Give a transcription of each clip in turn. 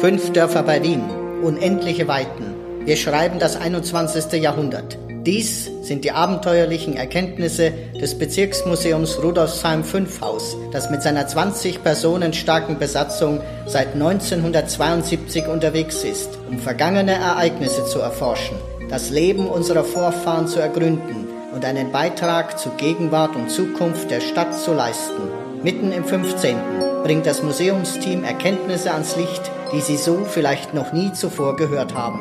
Fünf Dörfer bei Wien, unendliche Weiten. Wir schreiben das 21. Jahrhundert. Dies sind die abenteuerlichen Erkenntnisse des Bezirksmuseums Rudolfsheim 5 Haus, das mit seiner 20 Personen starken Besatzung seit 1972 unterwegs ist, um vergangene Ereignisse zu erforschen, das Leben unserer Vorfahren zu ergründen und einen Beitrag zu Gegenwart und Zukunft der Stadt zu leisten. Mitten im 15. bringt das Museumsteam Erkenntnisse ans Licht, die Sie so vielleicht noch nie zuvor gehört haben.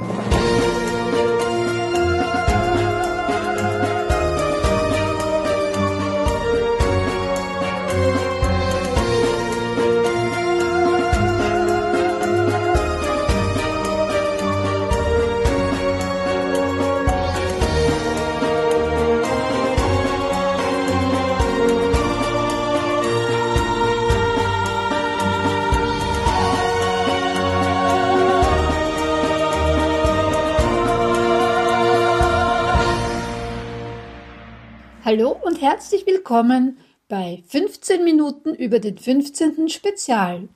Herzlich willkommen bei 15 Minuten über den 15. Spezial.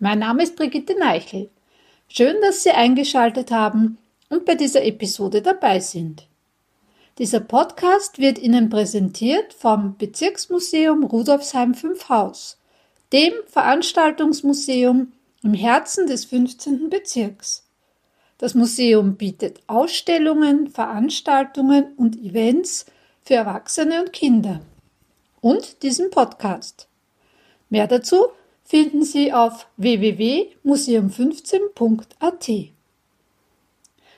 Mein Name ist Brigitte Neichel. Schön, dass Sie eingeschaltet haben und bei dieser Episode dabei sind. Dieser Podcast wird Ihnen präsentiert vom Bezirksmuseum Rudolfsheim 5 Haus, dem Veranstaltungsmuseum im Herzen des 15. Bezirks. Das Museum bietet Ausstellungen, Veranstaltungen und Events für Erwachsene und Kinder und diesen Podcast. Mehr dazu finden Sie auf www.museum15.at.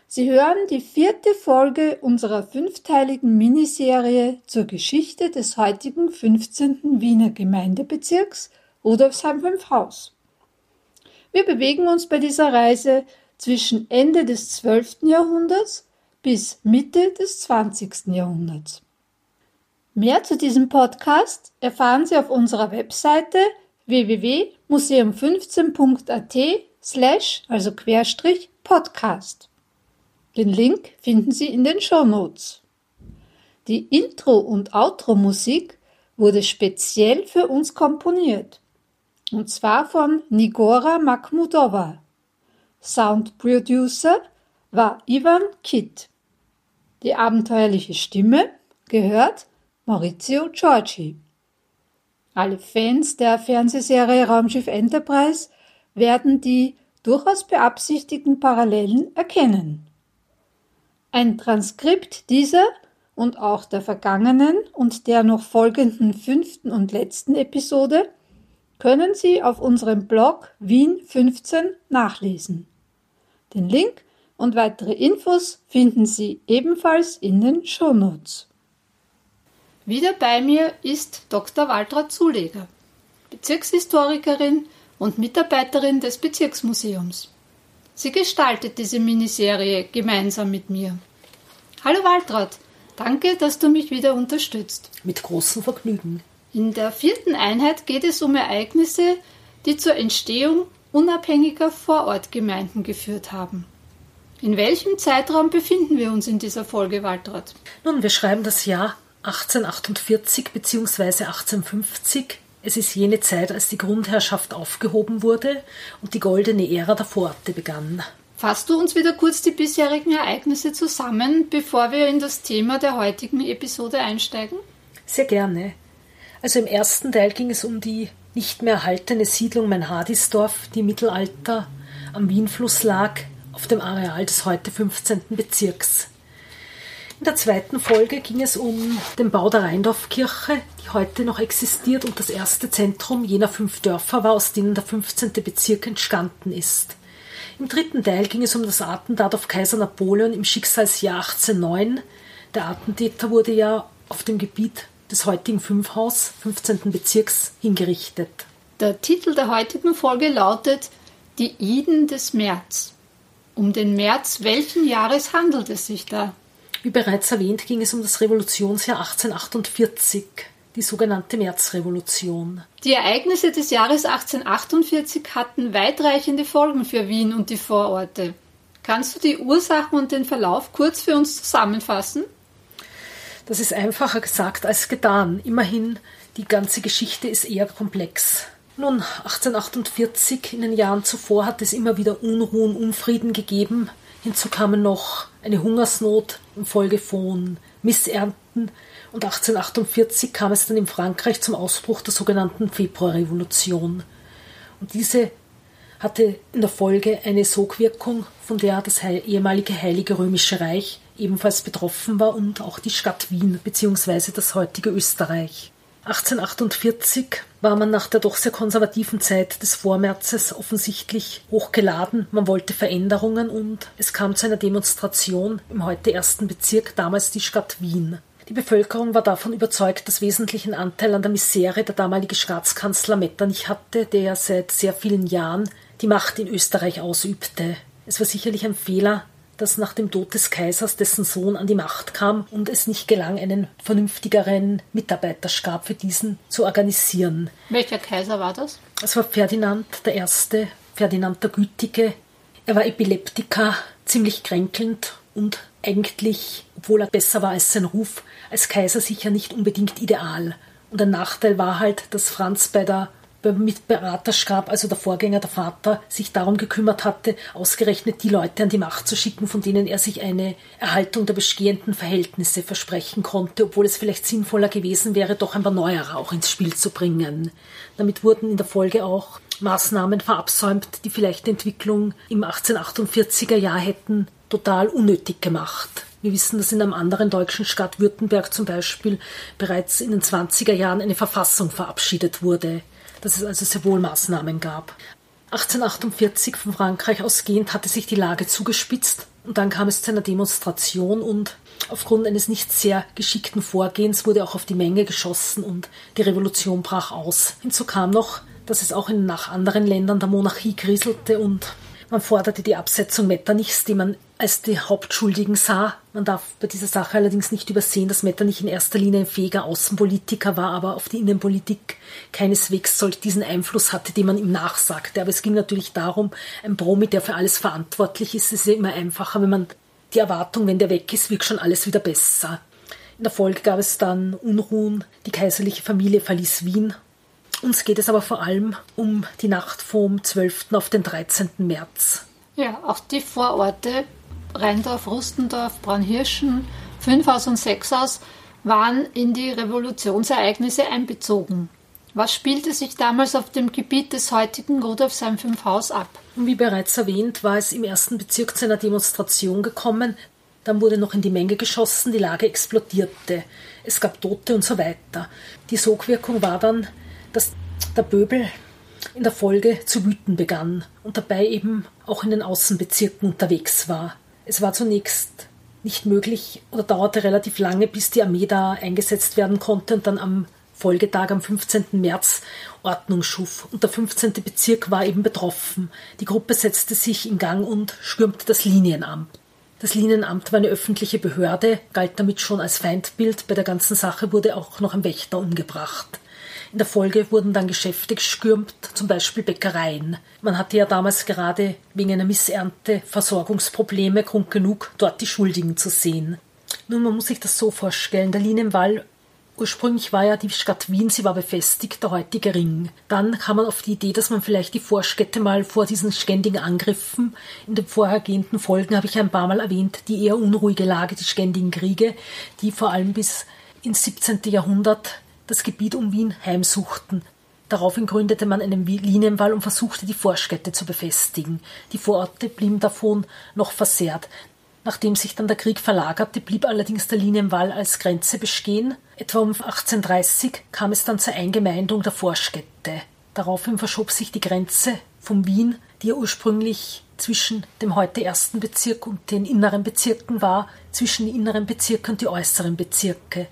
Sie hören die vierte Folge unserer fünfteiligen Miniserie zur Geschichte des heutigen 15. Wiener Gemeindebezirks Rudolfsheim 5 Haus. Wir bewegen uns bei dieser Reise zwischen Ende des 12. Jahrhunderts bis Mitte des 20. Jahrhunderts. Mehr zu diesem Podcast erfahren Sie auf unserer Webseite www.museum15.at slash, also Querstrich, Podcast. Den Link finden Sie in den Show Notes. Die Intro- und Outro-Musik wurde speziell für uns komponiert. Und zwar von Nigora Makhmudova. Sound Producer war Ivan Kitt. Die abenteuerliche Stimme gehört Maurizio Giorgi. Alle Fans der Fernsehserie Raumschiff Enterprise werden die durchaus beabsichtigten Parallelen erkennen. Ein Transkript dieser und auch der vergangenen und der noch folgenden fünften und letzten Episode können Sie auf unserem Blog Wien 15 nachlesen. Den Link und weitere Infos finden Sie ebenfalls in den Shownotes. Wieder bei mir ist Dr. Waltraud Zuleger, Bezirkshistorikerin und Mitarbeiterin des Bezirksmuseums. Sie gestaltet diese Miniserie gemeinsam mit mir. Hallo Waltraud, danke, dass du mich wieder unterstützt. Mit großem Vergnügen. In der vierten Einheit geht es um Ereignisse, die zur Entstehung unabhängiger Vorortgemeinden geführt haben. In welchem Zeitraum befinden wir uns in dieser Folge, Waltraud? Nun, wir schreiben das Jahr 1848 bzw. 1850. Es ist jene Zeit, als die Grundherrschaft aufgehoben wurde und die goldene Ära der Vororte begann. Fasst du uns wieder kurz die bisherigen Ereignisse zusammen, bevor wir in das Thema der heutigen Episode einsteigen? Sehr gerne. Also im ersten Teil ging es um die nicht mehr erhaltene Siedlung Meinhardisdorf, die im Mittelalter am Wienfluss lag, auf dem Areal des heute 15. Bezirks. In der zweiten Folge ging es um den Bau der Rheindorfkirche, die heute noch existiert und das erste Zentrum jener fünf Dörfer war, aus denen der 15. Bezirk entstanden ist. Im dritten Teil ging es um das Attentat auf Kaiser Napoleon im Schicksalsjahr 1809. Der Attentäter wurde ja auf dem Gebiet des heutigen Fünfhaus 15. Bezirks hingerichtet. Der Titel der heutigen Folge lautet Die Iden des März. Um den März welchen Jahres handelt es sich da? Wie bereits erwähnt, ging es um das Revolutionsjahr 1848, die sogenannte Märzrevolution. Die Ereignisse des Jahres 1848 hatten weitreichende Folgen für Wien und die Vororte. Kannst du die Ursachen und den Verlauf kurz für uns zusammenfassen? Das ist einfacher gesagt als getan. Immerhin, die ganze Geschichte ist eher komplex. Nun, 1848, in den Jahren zuvor, hat es immer wieder Unruhen, Unfrieden gegeben. Hinzu kamen noch eine Hungersnot infolge von Missernten. Und 1848 kam es dann in Frankreich zum Ausbruch der sogenannten Februarrevolution. Und diese hatte in der Folge eine Sogwirkung, von der das ehemalige Heilige Römische Reich ebenfalls betroffen war und auch die Stadt Wien bzw. das heutige Österreich. 1848 war man nach der doch sehr konservativen Zeit des Vormärzes offensichtlich hochgeladen. Man wollte Veränderungen und es kam zu einer Demonstration im heute ersten Bezirk, damals die Stadt Wien. Die Bevölkerung war davon überzeugt, dass wesentlichen Anteil an der Misere der damalige Staatskanzler Metternich hatte, der seit sehr vielen Jahren die Macht in Österreich ausübte. Es war sicherlich ein Fehler, dass nach dem Tod des Kaisers dessen Sohn an die Macht kam und es nicht gelang, einen vernünftigeren Mitarbeiterstab für diesen zu organisieren. Welcher Kaiser war das? Es war Ferdinand I., Ferdinand der Gütige. Er war Epileptiker, ziemlich kränkelnd und eigentlich, obwohl er besser war als sein Ruf, als Kaiser sicher nicht unbedingt ideal. Und ein Nachteil war halt, dass Franz bei der mit Beraterstab, also der Vorgänger, der Vater, sich darum gekümmert hatte, ausgerechnet die Leute an die Macht zu schicken, von denen er sich eine Erhaltung der bestehenden Verhältnisse versprechen konnte, obwohl es vielleicht sinnvoller gewesen wäre, doch ein paar Neuere auch ins Spiel zu bringen. Damit wurden in der Folge auch Maßnahmen verabsäumt, die vielleicht die Entwicklung im 1848er Jahr hätten total unnötig gemacht. Wir wissen, dass in einem anderen deutschen Stadt Württemberg zum Beispiel bereits in den 20er Jahren eine Verfassung verabschiedet wurde dass es also sehr wohl Maßnahmen gab. 1848 von Frankreich ausgehend hatte sich die Lage zugespitzt und dann kam es zu einer Demonstration und aufgrund eines nicht sehr geschickten Vorgehens wurde auch auf die Menge geschossen und die Revolution brach aus. Hinzu kam noch, dass es auch in nach anderen Ländern der Monarchie kriselte und man forderte die Absetzung Metternichs, die man als die Hauptschuldigen sah. Man darf bei dieser Sache allerdings nicht übersehen, dass Metternich in erster Linie ein fähiger Außenpolitiker war, aber auf die Innenpolitik keineswegs solch diesen Einfluss hatte, den man ihm nachsagte. Aber es ging natürlich darum, ein Promi, der für alles verantwortlich ist, ist ja immer einfacher, wenn man die Erwartung, wenn der weg ist, wirkt schon alles wieder besser. In der Folge gab es dann Unruhen, die kaiserliche Familie verließ Wien uns geht es aber vor allem um die Nacht vom 12. auf den 13. März. Ja, auch die Vororte Rheindorf, Rustendorf, Braunhirschen, Fünfhaus und Sechshaus waren in die Revolutionsereignisse einbezogen. Was spielte sich damals auf dem Gebiet des heutigen Rudolfsheim 5 Haus ab? Wie bereits erwähnt, war es im ersten Bezirk zu einer Demonstration gekommen. Dann wurde noch in die Menge geschossen, die Lage explodierte. Es gab Tote und so weiter. Die Sogwirkung war dann, dass der Böbel in der Folge zu wüten begann und dabei eben auch in den Außenbezirken unterwegs war. Es war zunächst nicht möglich oder dauerte relativ lange, bis die Armee da eingesetzt werden konnte und dann am Folgetag am 15. März Ordnung schuf. Und der 15. Bezirk war eben betroffen. Die Gruppe setzte sich in Gang und stürmte das Linienamt. Das Linienamt war eine öffentliche Behörde, galt damit schon als Feindbild. Bei der ganzen Sache wurde auch noch ein Wächter umgebracht. In der Folge wurden dann Geschäfte gestürmt, zum Beispiel Bäckereien. Man hatte ja damals gerade wegen einer Missernte Versorgungsprobleme, Grund genug, dort die Schuldigen zu sehen. Nun, man muss sich das so vorstellen. Der Linienwall Ursprünglich war ja die Stadt Wien, sie war befestigt, der heutige Ring. Dann kam man auf die Idee, dass man vielleicht die Vorstädte mal vor diesen ständigen Angriffen, in den vorhergehenden Folgen habe ich ein paar Mal erwähnt, die eher unruhige Lage, die ständigen Kriege, die vor allem bis ins 17. Jahrhundert das Gebiet um Wien heimsuchten. Daraufhin gründete man einen Linienwall und versuchte, die Vorstädte zu befestigen. Die Vororte blieben davon noch versehrt. Nachdem sich dann der Krieg verlagerte, blieb allerdings der Linienwall als Grenze bestehen. Etwa um 1830 kam es dann zur Eingemeindung der Vorstädte. Daraufhin verschob sich die Grenze von Wien, die ja ursprünglich zwischen dem heute ersten Bezirk und den inneren Bezirken war, zwischen die inneren Bezirke und die äußeren Bezirke.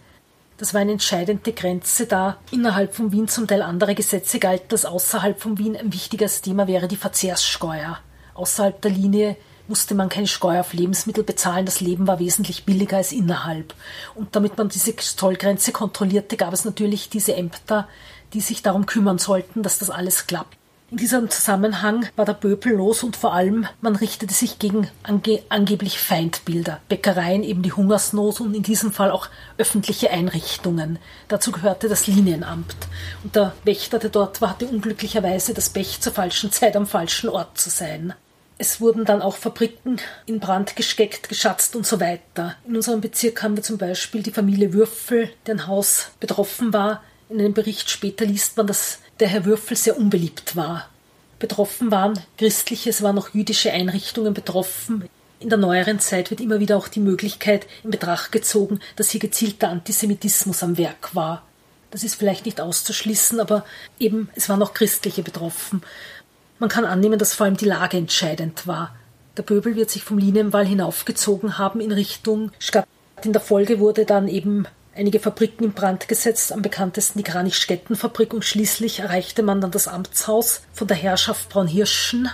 Das war eine entscheidende Grenze, da innerhalb von Wien zum Teil andere Gesetze galten, dass außerhalb von Wien ein wichtiges Thema wäre die Verzehrssteuer. Außerhalb der Linie musste man keine Steuer auf Lebensmittel bezahlen, das Leben war wesentlich billiger als innerhalb. Und damit man diese Zollgrenze kontrollierte, gab es natürlich diese Ämter, die sich darum kümmern sollten, dass das alles klappt. In diesem Zusammenhang war der Böbel los und vor allem man richtete sich gegen ange angeblich Feindbilder, Bäckereien, eben die Hungersnot und in diesem Fall auch öffentliche Einrichtungen. Dazu gehörte das Linienamt. Und der Wächter, der dort war, hatte unglücklicherweise das Pech, zur falschen Zeit am falschen Ort zu sein. Es wurden dann auch Fabriken in Brand gesteckt, geschatzt und so weiter. In unserem Bezirk haben wir zum Beispiel die Familie Würfel, deren Haus betroffen war. In einem Bericht später liest man, dass der Herr Würfel sehr unbeliebt war. Betroffen waren christliche, es waren auch jüdische Einrichtungen betroffen. In der neueren Zeit wird immer wieder auch die Möglichkeit in Betracht gezogen, dass hier gezielter Antisemitismus am Werk war. Das ist vielleicht nicht auszuschließen, aber eben es waren auch Christliche betroffen. Man kann annehmen, dass vor allem die Lage entscheidend war. Der Böbel wird sich vom Linienwall hinaufgezogen haben in Richtung Stadt. In der Folge wurde dann eben einige Fabriken in Brand gesetzt, am bekanntesten die Kranich-Stetten-Fabrik und schließlich erreichte man dann das Amtshaus von der Herrschaft Braunhirschen.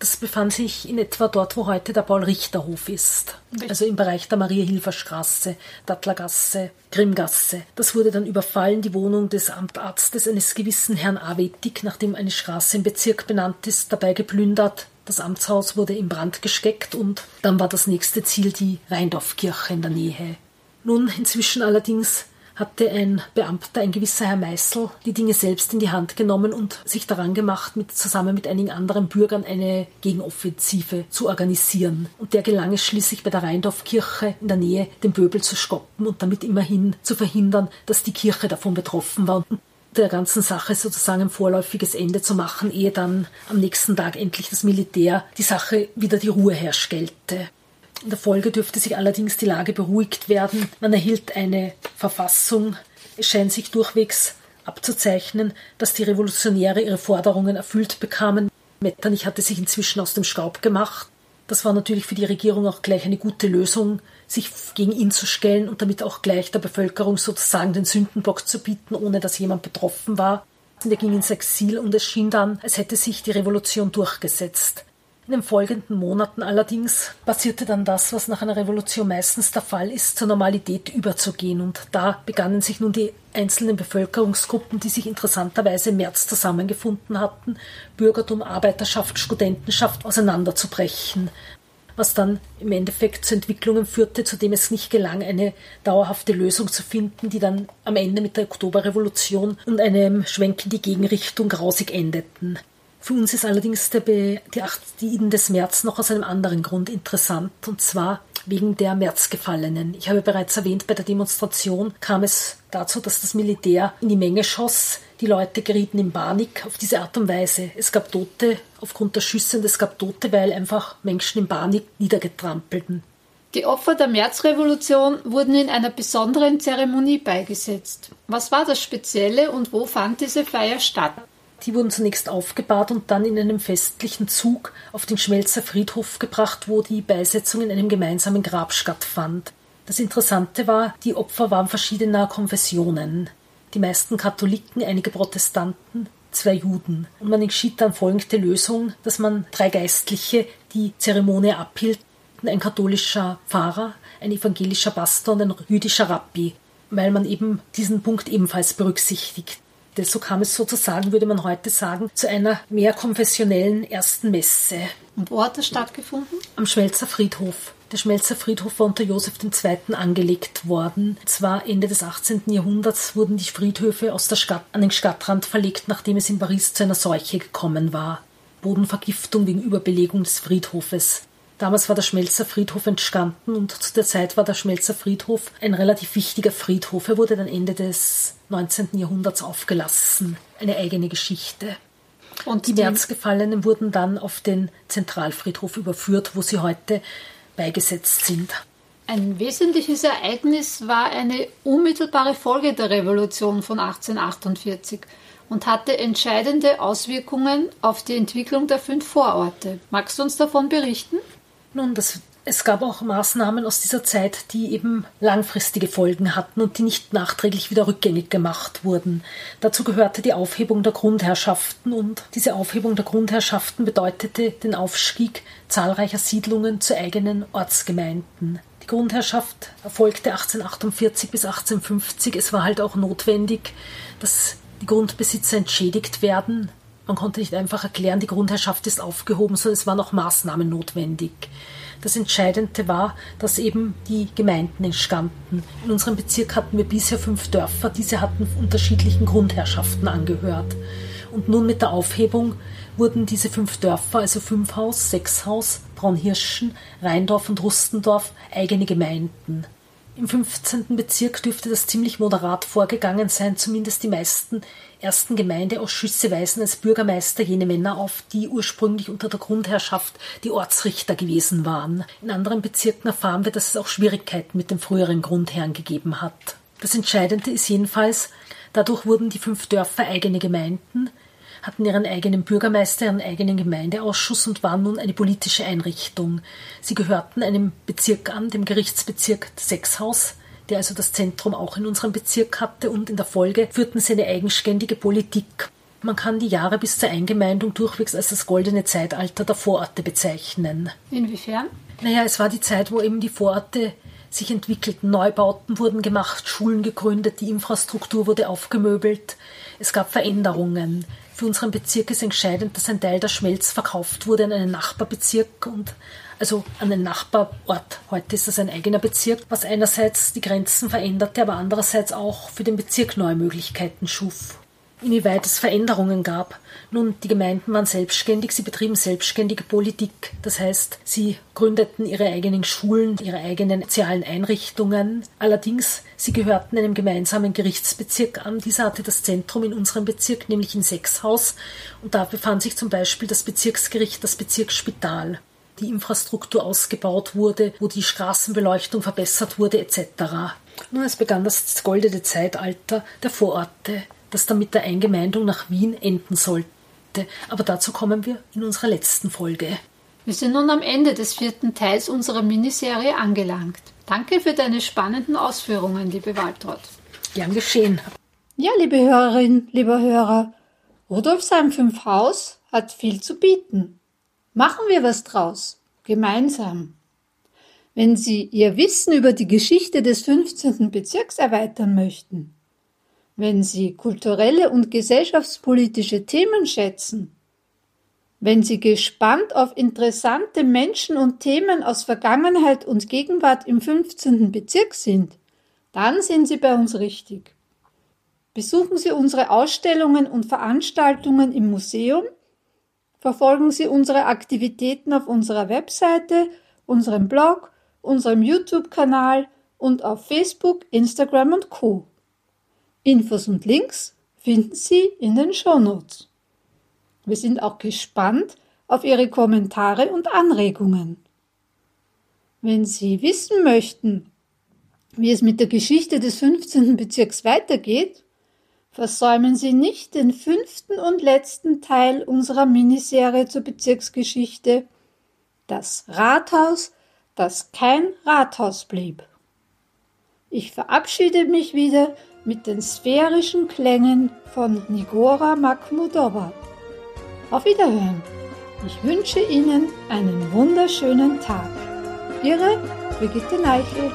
Das befand sich in etwa dort, wo heute der Paul-Richter-Hof ist. Also im Bereich der Maria-Hilfer-Straße, Dattlergasse, Grimmgasse. Das wurde dann überfallen, die Wohnung des Amtarztes eines gewissen Herrn Avetig, nachdem eine Straße im Bezirk benannt ist, dabei geplündert. Das Amtshaus wurde in Brand gesteckt und dann war das nächste Ziel die Rheindorfkirche in der Nähe. Nun, inzwischen allerdings hatte ein Beamter, ein gewisser Herr Meißel, die Dinge selbst in die Hand genommen und sich daran gemacht, mit, zusammen mit einigen anderen Bürgern eine Gegenoffensive zu organisieren. Und der gelang es schließlich bei der Rheindorfkirche in der Nähe, den Böbel zu stoppen und damit immerhin zu verhindern, dass die Kirche davon betroffen war. Und der ganzen Sache sozusagen ein vorläufiges Ende zu machen, ehe dann am nächsten Tag endlich das Militär die Sache wieder die Ruhe herstellte. In der Folge dürfte sich allerdings die Lage beruhigt werden. Man erhielt eine Verfassung. Es scheint sich durchwegs abzuzeichnen, dass die Revolutionäre ihre Forderungen erfüllt bekamen. Metternich hatte sich inzwischen aus dem Staub gemacht. Das war natürlich für die Regierung auch gleich eine gute Lösung, sich gegen ihn zu stellen und damit auch gleich der Bevölkerung sozusagen den Sündenbock zu bieten, ohne dass jemand betroffen war. Er ging ins Exil und es schien dann, als hätte sich die Revolution durchgesetzt. In den folgenden Monaten allerdings passierte dann das, was nach einer Revolution meistens der Fall ist, zur Normalität überzugehen. Und da begannen sich nun die einzelnen Bevölkerungsgruppen, die sich interessanterweise im März zusammengefunden hatten, Bürgertum, Arbeiterschaft, Studentenschaft auseinanderzubrechen was dann im Endeffekt zu Entwicklungen führte, zu dem es nicht gelang, eine dauerhafte Lösung zu finden, die dann am Ende mit der Oktoberrevolution und einem Schwenk in die Gegenrichtung grausig endeten. Für uns ist allerdings der Be die acht Iden des März noch aus einem anderen Grund interessant, und zwar wegen der Märzgefallenen. Ich habe bereits erwähnt, bei der Demonstration kam es dazu, dass das Militär in die Menge schoss. Die Leute gerieten in Panik auf diese Art und Weise. Es gab Tote aufgrund der Schüsse und es gab Tote, weil einfach Menschen in Panik niedergetrampelten. Die Opfer der Märzrevolution wurden in einer besonderen Zeremonie beigesetzt. Was war das Spezielle und wo fand diese Feier statt? Die wurden zunächst aufgebahrt und dann in einem festlichen Zug auf den Schmelzer Friedhof gebracht, wo die Beisetzung in einem gemeinsamen Grab stattfand. Das Interessante war, die Opfer waren verschiedener Konfessionen. Die meisten Katholiken, einige Protestanten, zwei Juden. Und man entschied dann folgende Lösung, dass man drei Geistliche die Zeremonie abhielten, ein katholischer Pfarrer, ein evangelischer Pastor und ein jüdischer Rabbi, weil man eben diesen Punkt ebenfalls berücksichtigt. So kam es sozusagen, würde man heute sagen, zu einer mehr konfessionellen ersten Messe. Und wo hat das stattgefunden? Am Schmelzer Friedhof. Der Schmelzer Friedhof war unter Josef II. angelegt worden. Zwar Ende des 18. Jahrhunderts wurden die Friedhöfe aus der Stadt an den Stadtrand verlegt, nachdem es in Paris zu einer Seuche gekommen war. Bodenvergiftung wegen Überbelegung des Friedhofes. Damals war der Schmelzer Friedhof entstanden und zu der Zeit war der Schmelzer Friedhof ein relativ wichtiger Friedhof. Er wurde dann Ende des 19. Jahrhunderts aufgelassen. Eine eigene Geschichte. Und die Märzgefallenen wurden dann auf den Zentralfriedhof überführt, wo sie heute beigesetzt sind. Ein wesentliches Ereignis war eine unmittelbare Folge der Revolution von 1848 und hatte entscheidende Auswirkungen auf die Entwicklung der fünf Vororte. Magst du uns davon berichten? Nun, das, es gab auch Maßnahmen aus dieser Zeit, die eben langfristige Folgen hatten und die nicht nachträglich wieder rückgängig gemacht wurden. Dazu gehörte die Aufhebung der Grundherrschaften und diese Aufhebung der Grundherrschaften bedeutete den Aufstieg zahlreicher Siedlungen zu eigenen Ortsgemeinden. Die Grundherrschaft erfolgte 1848 bis 1850. Es war halt auch notwendig, dass die Grundbesitzer entschädigt werden Man konnte nicht einfach erklären, die Grundherrschaft ist aufgehoben, sondern es waren auch Maßnahmen notwendig. Das Entscheidende war, dass eben die Gemeinden entstanden. In unserem Bezirk hatten wir bisher fünf Dörfer, diese hatten unterschiedlichen Grundherrschaften angehört. Und nun mit der Aufhebung wurden diese fünf Dörfer, also Fünfhaus, Sechshaus, Braunhirschen, Rheindorf und Rustendorf, eigene Gemeinden. Im 15. Bezirk dürfte das ziemlich moderat vorgegangen sein, zumindest die meisten ersten Gemeindeausschüsse weisen als Bürgermeister jene Männer auf, die ursprünglich unter der Grundherrschaft die Ortsrichter gewesen waren. In anderen Bezirken erfahren wir, dass es auch Schwierigkeiten mit dem früheren Grundherrn gegeben hat. Das Entscheidende ist jedenfalls, dadurch wurden die fünf Dörfer eigene Gemeinden, hatten ihren eigenen Bürgermeister, ihren eigenen Gemeindeausschuss und waren nun eine politische Einrichtung. Sie gehörten einem Bezirk an, dem Gerichtsbezirk Sechshaus, der also das Zentrum auch in unserem Bezirk hatte und in der Folge führten sie eine eigenständige Politik. Man kann die Jahre bis zur Eingemeindung durchwegs als das goldene Zeitalter der Vororte bezeichnen. Inwiefern? Naja, es war die Zeit, wo eben die Vororte sich entwickelten. Neubauten wurden gemacht, Schulen gegründet, die Infrastruktur wurde aufgemöbelt. Es gab Veränderungen. Für unseren Bezirk ist entscheidend, dass ein Teil der Schmelz verkauft wurde an einen Nachbarbezirk und also an einen Nachbarort. Heute ist das ein eigener Bezirk, was einerseits die Grenzen veränderte, aber andererseits auch für den Bezirk neue Möglichkeiten schuf inwieweit es Veränderungen gab. Nun, die Gemeinden waren selbstständig, sie betrieben selbstständige Politik. Das heißt, sie gründeten ihre eigenen Schulen, ihre eigenen sozialen Einrichtungen. Allerdings, sie gehörten einem gemeinsamen Gerichtsbezirk an. Dieser hatte das Zentrum in unserem Bezirk, nämlich in Sechshaus. Und da befand sich zum Beispiel das Bezirksgericht, das Bezirksspital die Infrastruktur ausgebaut wurde, wo die Straßenbeleuchtung verbessert wurde etc. Nun, es begann das goldene Zeitalter der Vororte das dann mit der Eingemeindung nach Wien enden sollte. Aber dazu kommen wir in unserer letzten Folge. Wir sind nun am Ende des vierten Teils unserer Miniserie angelangt. Danke für deine spannenden Ausführungen, liebe Waltraud. Gern geschehen. Ja, liebe Hörerin, lieber Hörer, Rudolfsheim 5 Haus hat viel zu bieten. Machen wir was draus. Gemeinsam. Wenn Sie Ihr Wissen über die Geschichte des 15. Bezirks erweitern möchten, wenn Sie kulturelle und gesellschaftspolitische Themen schätzen, wenn Sie gespannt auf interessante Menschen und Themen aus Vergangenheit und Gegenwart im 15. Bezirk sind, dann sind Sie bei uns richtig. Besuchen Sie unsere Ausstellungen und Veranstaltungen im Museum, verfolgen Sie unsere Aktivitäten auf unserer Webseite, unserem Blog, unserem YouTube-Kanal und auf Facebook, Instagram und Co. Infos und Links finden Sie in den Shownotes. Wir sind auch gespannt auf Ihre Kommentare und Anregungen. Wenn Sie wissen möchten, wie es mit der Geschichte des 15. Bezirks weitergeht, versäumen Sie nicht den fünften und letzten Teil unserer Miniserie zur Bezirksgeschichte Das Rathaus, das kein Rathaus blieb. Ich verabschiede mich wieder mit den sphärischen Klängen von Nigora Makhmudova. Auf Wiederhören. Ich wünsche Ihnen einen wunderschönen Tag. Ihre Brigitte Neichel.